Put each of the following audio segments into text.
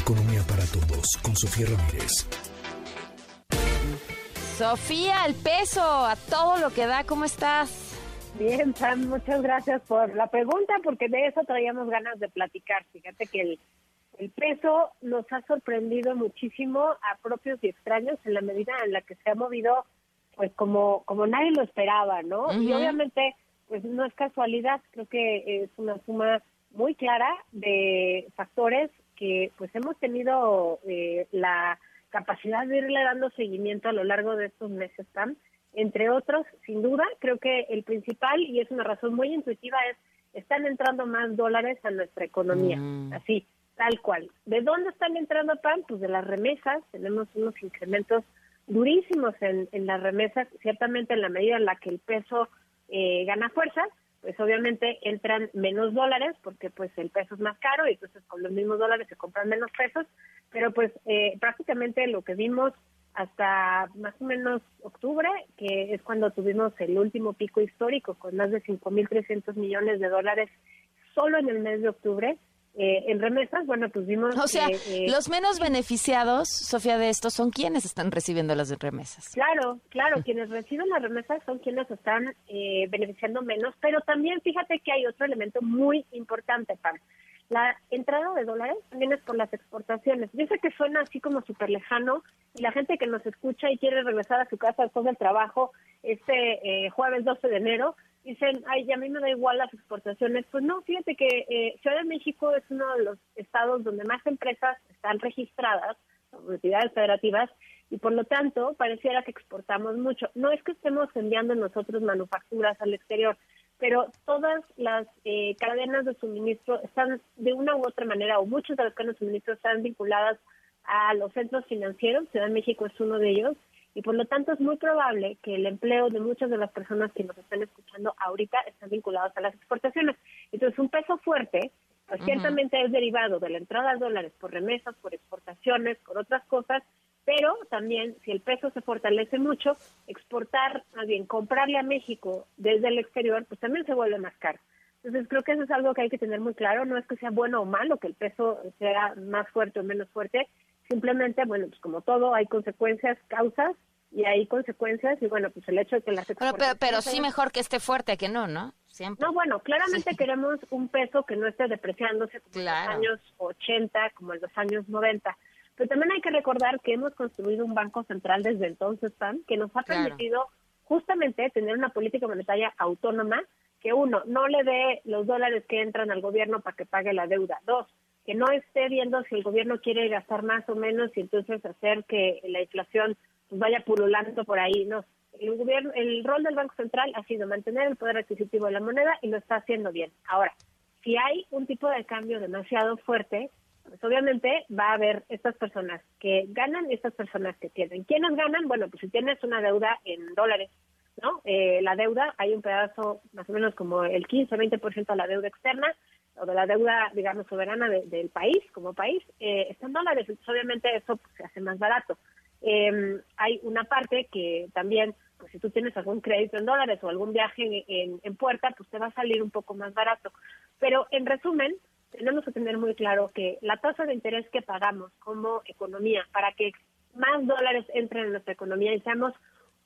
Economía para todos con Sofía Ramírez. Sofía, el peso, a todo lo que da, ¿cómo estás? Bien, Sam, muchas gracias por la pregunta, porque de eso traíamos ganas de platicar. Fíjate que el, el peso nos ha sorprendido muchísimo a propios y extraños en la medida en la que se ha movido, pues como, como nadie lo esperaba, ¿no? Y obviamente, pues no es casualidad, creo que es una suma muy clara de factores que pues hemos tenido eh, la capacidad de irle dando seguimiento a lo largo de estos meses, Sam. Entre otros, sin duda, creo que el principal, y es una razón muy intuitiva, es están entrando más dólares a nuestra economía. Mm. Así, tal cual. ¿De dónde están entrando, pan? Pues de las remesas. Tenemos unos incrementos durísimos en, en las remesas, ciertamente en la medida en la que el peso eh, gana fuerza, pues obviamente entran menos dólares porque pues el peso es más caro y entonces con los mismos dólares se compran menos pesos, pero pues eh, prácticamente lo que vimos hasta más o menos octubre, que es cuando tuvimos el último pico histórico con más de 5.300 millones de dólares solo en el mes de octubre, eh, en remesas, bueno, pues vimos... O sea, eh, los menos beneficiados, Sofía, de esto son quienes están recibiendo las remesas. Claro, claro, quienes reciben las remesas son quienes están eh, beneficiando menos, pero también fíjate que hay otro elemento muy importante, Pam. La entrada de dólares también es por las exportaciones. Yo sé que suena así como súper lejano y la gente que nos escucha y quiere regresar a su casa después del trabajo este jueves 12 de enero, dicen, ay, a mí me da igual las exportaciones. Pues no, fíjate que eh, Ciudad de México es uno de los estados donde más empresas están registradas, entidades federativas, y por lo tanto pareciera que exportamos mucho. No es que estemos enviando nosotros manufacturas al exterior, pero todas las eh, cadenas de suministro están de una u otra manera, o muchas de las cadenas de suministro están vinculadas a los centros financieros, Ciudad de México es uno de ellos, y por lo tanto es muy probable que el empleo de muchas de las personas que nos están escuchando ahorita están vinculados a las exportaciones. Entonces, un peso fuerte, pues, ciertamente es derivado de la entrada de dólares por remesas, por exportaciones, por otras cosas, pero también si el peso se fortalece mucho, exportar, más bien comprarle a México desde el exterior, pues también se vuelve más caro. Entonces creo que eso es algo que hay que tener muy claro, no es que sea bueno o malo que el peso sea más fuerte o menos fuerte, Simplemente, bueno, pues como todo, hay consecuencias, causas, y hay consecuencias, y bueno, pues el hecho de que las exportaciones... Pero, pero, sí mejor que esté fuerte que no, ¿no? Siempre. No, bueno, claramente queremos un peso que no esté depreciándose como en los años 80, como en los años 90. Pero también hay que recordar que hemos construido un banco central desde entonces, Pan, que nos ha permitido justamente tener una política monetaria autónoma que uno, no le dé los dólares que entran al gobierno para que pague la deuda. Dos, que no esté viendo si el gobierno quiere gastar más o menos y entonces hacer que la inflación pues, vaya pululando por ahí. No, el gobierno, el rol del Banco Central ha sido mantener el poder adquisitivo de la moneda y lo está haciendo bien. Ahora, si hay un tipo de cambio demasiado fuerte, pues obviamente va a haber estas personas que ganan y estas personas que pierden. ¿Quiénes ganan? Bueno, pues si tienes una deuda en dólares, ¿no? Eh, la deuda, hay un pedazo más o menos como el 15-20% de la deuda externa, o de la deuda, digamos, soberana del país, como país, eh, está en dólares. Entonces, obviamente, eso pues, se hace más barato. Em, hay una parte que también, pues si tú tienes algún crédito en dólares o algún viaje en, en, puerta, pues te va a salir un poco más barato. Pero, en resumen, tenemos que tener muy claro que la tasa de interés que pagamos como economía para que más dólares entren en nuestra economía y seamos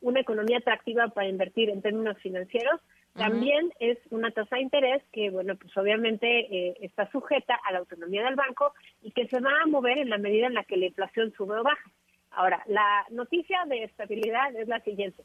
una economía atractiva para invertir en términos financieros, también es una tasa de interés que, bueno, pues obviamente eh, está sujeta a la autonomía del banco y que se va a mover en la medida en la que la inflación sube o baja. Ahora, la noticia de estabilidad es la siguiente.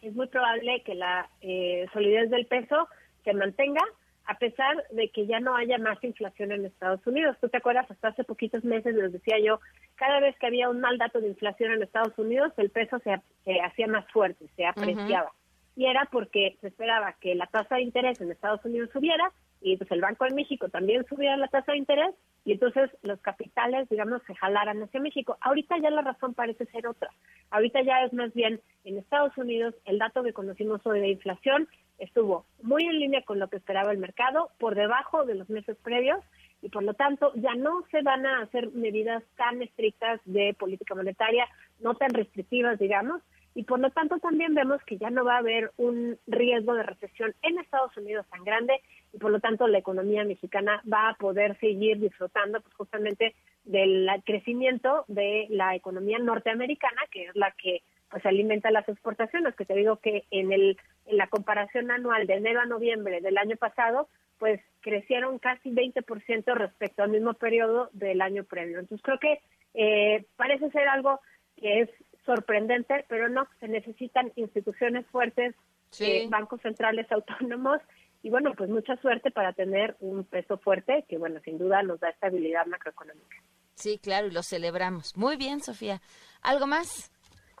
Es muy probable que la eh, solidez del peso se mantenga a pesar de que ya no haya más inflación en Estados Unidos. Tú te acuerdas, hasta hace poquitos meses les decía yo, cada vez que había un mal dato de inflación en Estados Unidos, el peso se, se hacía más fuerte, se apreciaba y era porque se esperaba que la tasa de interés en Estados Unidos subiera y pues el Banco de México también subiera la tasa de interés y entonces los capitales, digamos, se jalaran hacia México. Ahorita ya la razón parece ser otra. Ahorita ya es más bien en Estados Unidos el dato que conocimos hoy de inflación estuvo muy en línea con lo que esperaba el mercado, por debajo de los meses previos y por lo tanto ya no se van a hacer medidas tan estrictas de política monetaria, no tan restrictivas, digamos, y por lo tanto también vemos que ya no va a haber un riesgo de recesión en Estados Unidos tan grande y por lo tanto la economía mexicana va a poder seguir disfrutando pues justamente del crecimiento de la economía norteamericana, que es la que pues alimenta las exportaciones, que te digo que en el en la comparación anual de enero a noviembre del año pasado, pues crecieron casi 20% respecto al mismo periodo del año previo. Entonces creo que eh, parece ser algo que es sorprendente, pero no, se necesitan instituciones fuertes, eh, bancos centrales autónomos y bueno, pues mucha suerte para tener un peso fuerte que bueno, sin duda nos da estabilidad macroeconómica. Sí, claro, y lo celebramos. Muy bien, Sofía. ¿Algo más?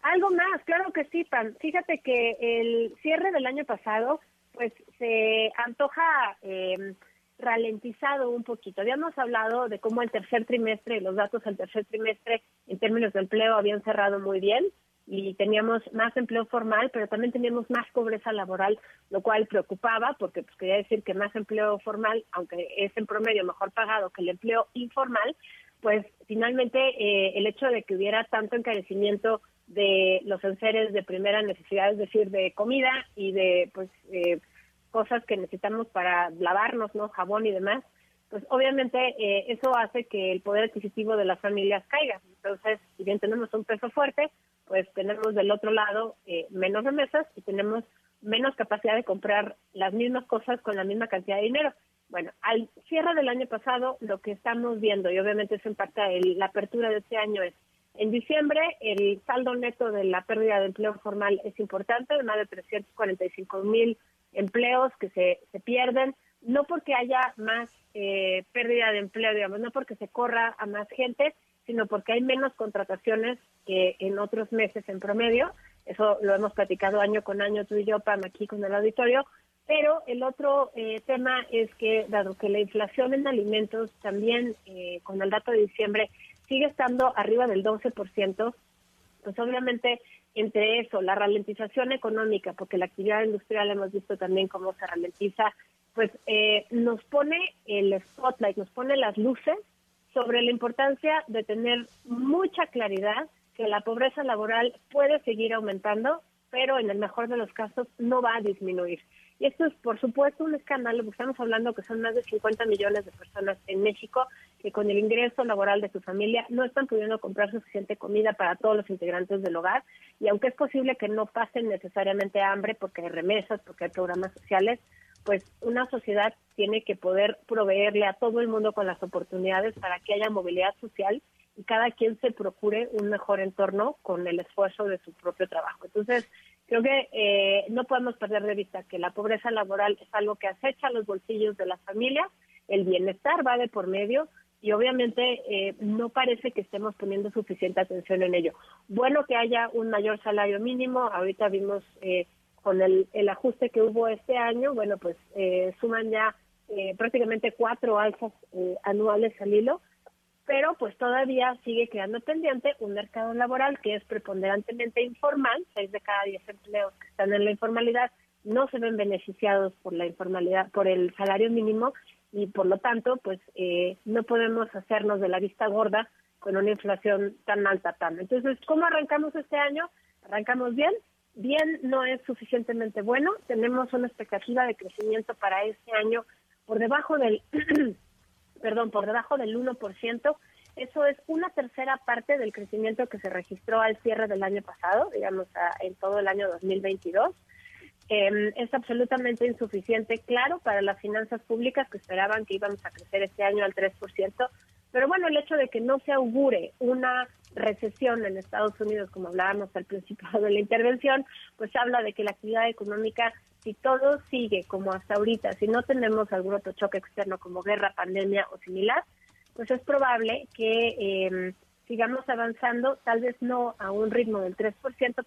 Algo más, claro que sí, Pam. Fíjate que el cierre del año pasado, pues se antoja eh, ralentizado un poquito. Habíamos hablado de cómo el tercer trimestre, los datos del tercer trimestre en términos de empleo habían cerrado muy bien y teníamos más empleo formal, pero también teníamos más pobreza laboral, lo cual preocupaba porque pues, quería decir que más empleo formal, aunque es en promedio mejor pagado que el empleo informal, pues finalmente eh, el hecho de que hubiera tanto encarecimiento de los enseres de primera necesidad, es decir, de comida y de pues eh, cosas que necesitamos para lavarnos, ¿no? Jabón y demás, pues obviamente eh, eso hace que el poder adquisitivo de las familias caiga. Entonces, si bien tenemos un peso fuerte, pues tenemos del otro lado eh, menos remesas y tenemos menos capacidad de comprar las mismas cosas con la misma cantidad de dinero. Bueno, al cierre del año pasado, lo que estamos viendo, y obviamente eso impacta el, la apertura de este año, es en diciembre el saldo neto de la pérdida de empleo formal es importante, de más de 345 mil empleos que se, se pierden, no porque haya más eh, pérdida de empleo, digamos, no porque se corra a más gente, sino porque hay menos contrataciones que en otros meses en promedio. Eso lo hemos platicado año con año tú y yo, Pam, aquí con el auditorio. Pero el otro eh, tema es que, dado que la inflación en alimentos también, eh, con el dato de diciembre, sigue estando arriba del 12%, pues obviamente entre eso, la ralentización económica, porque la actividad industrial hemos visto también cómo se ralentiza, pues eh, nos pone el spotlight, nos pone las luces sobre la importancia de tener mucha claridad que la pobreza laboral puede seguir aumentando, pero en el mejor de los casos no va a disminuir. Y esto es, por supuesto, un escándalo, porque estamos hablando que son más de 50 millones de personas en México que con el ingreso laboral de su familia no están pudiendo comprar suficiente comida para todos los integrantes del hogar. Y aunque es posible que no pasen necesariamente hambre porque hay remesas, porque hay programas sociales, pues una sociedad tiene que poder proveerle a todo el mundo con las oportunidades para que haya movilidad social y cada quien se procure un mejor entorno con el esfuerzo de su propio trabajo. Entonces, creo que eh, no podemos perder de vista que la pobreza laboral es algo que acecha los bolsillos de las familias, el bienestar va de por medio y obviamente eh, no parece que estemos poniendo suficiente atención en ello. Bueno que haya un mayor salario mínimo, ahorita vimos eh, con el, el, ajuste que hubo este año, bueno, pues suman ya prácticamente cuatro alzas anuales al hilo, pero pues todavía sigue quedando pendiente un mercado laboral que es preponderantemente informal, seis de cada diez empleos que están en la informalidad no se ven beneficiados por la informalidad, por el salario mínimo y por lo tanto pues eh, no podemos hacernos de la vista gorda con una inflación tan alta tan. Entonces, ¿cómo arrancamos este año? Arrancamos bien, bien no es suficientemente bueno, tenemos una expectativa de crecimiento para este año por debajo del perdón, por debajo del 1%. Eso es una tercera parte del crecimiento que se registró al cierre del año pasado, digamos, en todo el año 2022. Em, es absolutamente insuficiente, claro, para las finanzas públicas que esperaban que íbamos a crecer este año al 3%, pero bueno, el hecho de que no se augure una recesión en Estados Unidos, como hablábamos al principio de la intervención, pues habla de que la actividad económica si todo sigue como hasta ahorita, si no tenemos algún otro choque externo como guerra, pandemia o similar, pues es probable que eh, sigamos avanzando, tal vez no a un ritmo del 3%,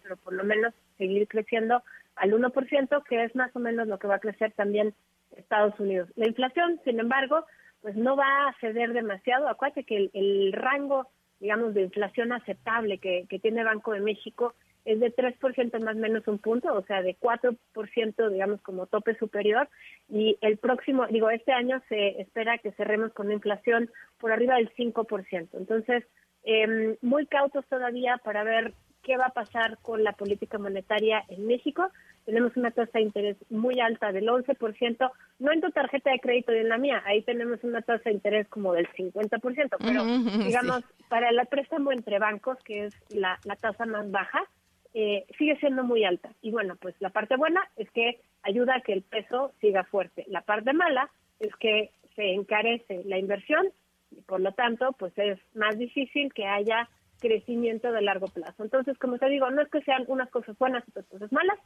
pero por lo menos seguir creciendo al 1%, que es más o menos lo que va a crecer también Estados Unidos. La inflación, sin embargo, pues no va a ceder demasiado. Acuérdate que el, rango, digamos, de inflación aceptable que, que tiene Banco de México es de 3% más menos un punto, o sea, de 4% digamos como tope superior y el próximo, digo, este año se espera que cerremos con una inflación por arriba del 5%. Entonces, eh, muy cautos todavía para ver qué va a pasar con la política monetaria en México. Tenemos una tasa de interés muy alta del 11%, no en tu tarjeta de crédito y en la mía, ahí tenemos una tasa de interés como del 50%, pero digamos, para el préstamo entre bancos, que es la, la tasa más baja, eh, sigue siendo muy alta. Y bueno, pues la parte buena es que ayuda a que el peso siga fuerte. La parte mala es que se encarece la inversión y por lo tanto, pues es más difícil que haya crecimiento de largo plazo. Entonces, como te digo, no es que sean unas cosas buenas y otras cosas malas,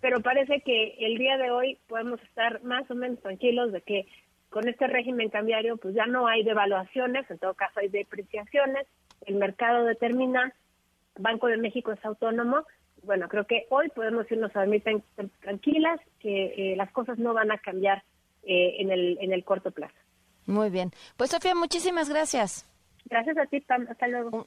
pero parece que el día de hoy podemos estar más o menos tranquilos de que con este régimen cambiario pues ya no hay devaluaciones, en todo caso hay depreciaciones, el mercado determina, Banco de México es autónomo, bueno, creo que hoy podemos irnos a dormir tranquilas, que eh, las cosas no van a cambiar eh, en, el, en el corto plazo. Muy bien. Pues Sofía, muchísimas gracias. Gracias a ti, Hasta luego.